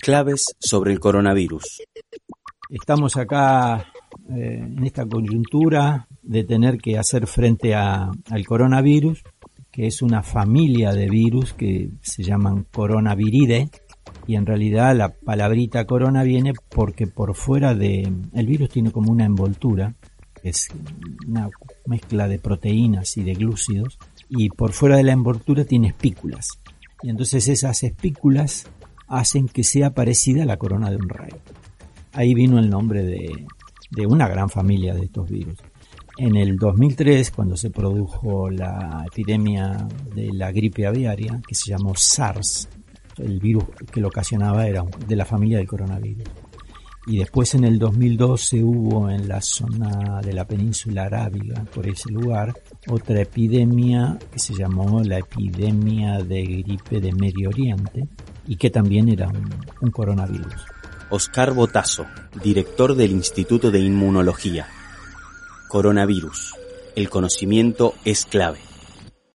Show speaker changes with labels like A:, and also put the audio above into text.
A: Claves sobre el coronavirus.
B: Estamos acá eh, en esta coyuntura de tener que hacer frente al coronavirus, que es una familia de virus que se llaman coronaviride, y en realidad la palabrita corona viene porque por fuera de el virus tiene como una envoltura, es una mezcla de proteínas y de glúcidos, y por fuera de la envoltura tiene espículas. Y entonces esas espículas hacen que sea parecida a la corona de un rey. Ahí vino el nombre de, de una gran familia de estos virus. En el 2003, cuando se produjo la epidemia de la gripe aviaria, que se llamó SARS, el virus que lo ocasionaba era de la familia del coronavirus. Y después en el 2012 hubo en la zona de la península arábiga, por ese lugar, otra epidemia que se llamó la epidemia de gripe de Medio Oriente y que también era un, coronavirus.
A: Oscar Botazo, director del Instituto de Inmunología. Coronavirus. El conocimiento es clave.